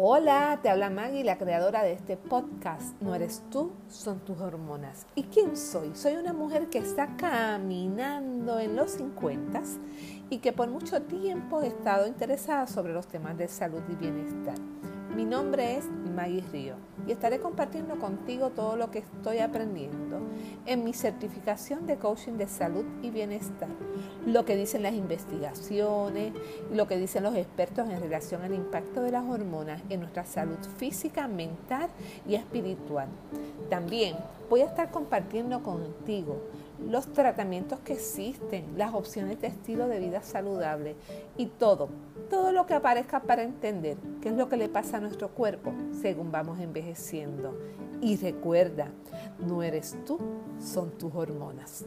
Hola, te habla Maggie, la creadora de este podcast. No eres tú, son tus hormonas. ¿Y quién soy? Soy una mujer que está caminando en los 50 y que por mucho tiempo he estado interesada sobre los temas de salud y bienestar. Mi nombre es Maggie Río y estaré compartiendo contigo todo lo que estoy aprendiendo en mi certificación de coaching de salud y bienestar, lo que dicen las investigaciones, lo que dicen los expertos en relación al impacto de las hormonas en nuestra salud física, mental y espiritual. También voy a estar compartiendo contigo los tratamientos que existen, las opciones de estilo de vida saludable y todo, todo lo que aparezca para entender qué es lo que le pasa a nuestro cuerpo según vamos envejeciendo. Y recuerda, no eres tú, son tus hormonas.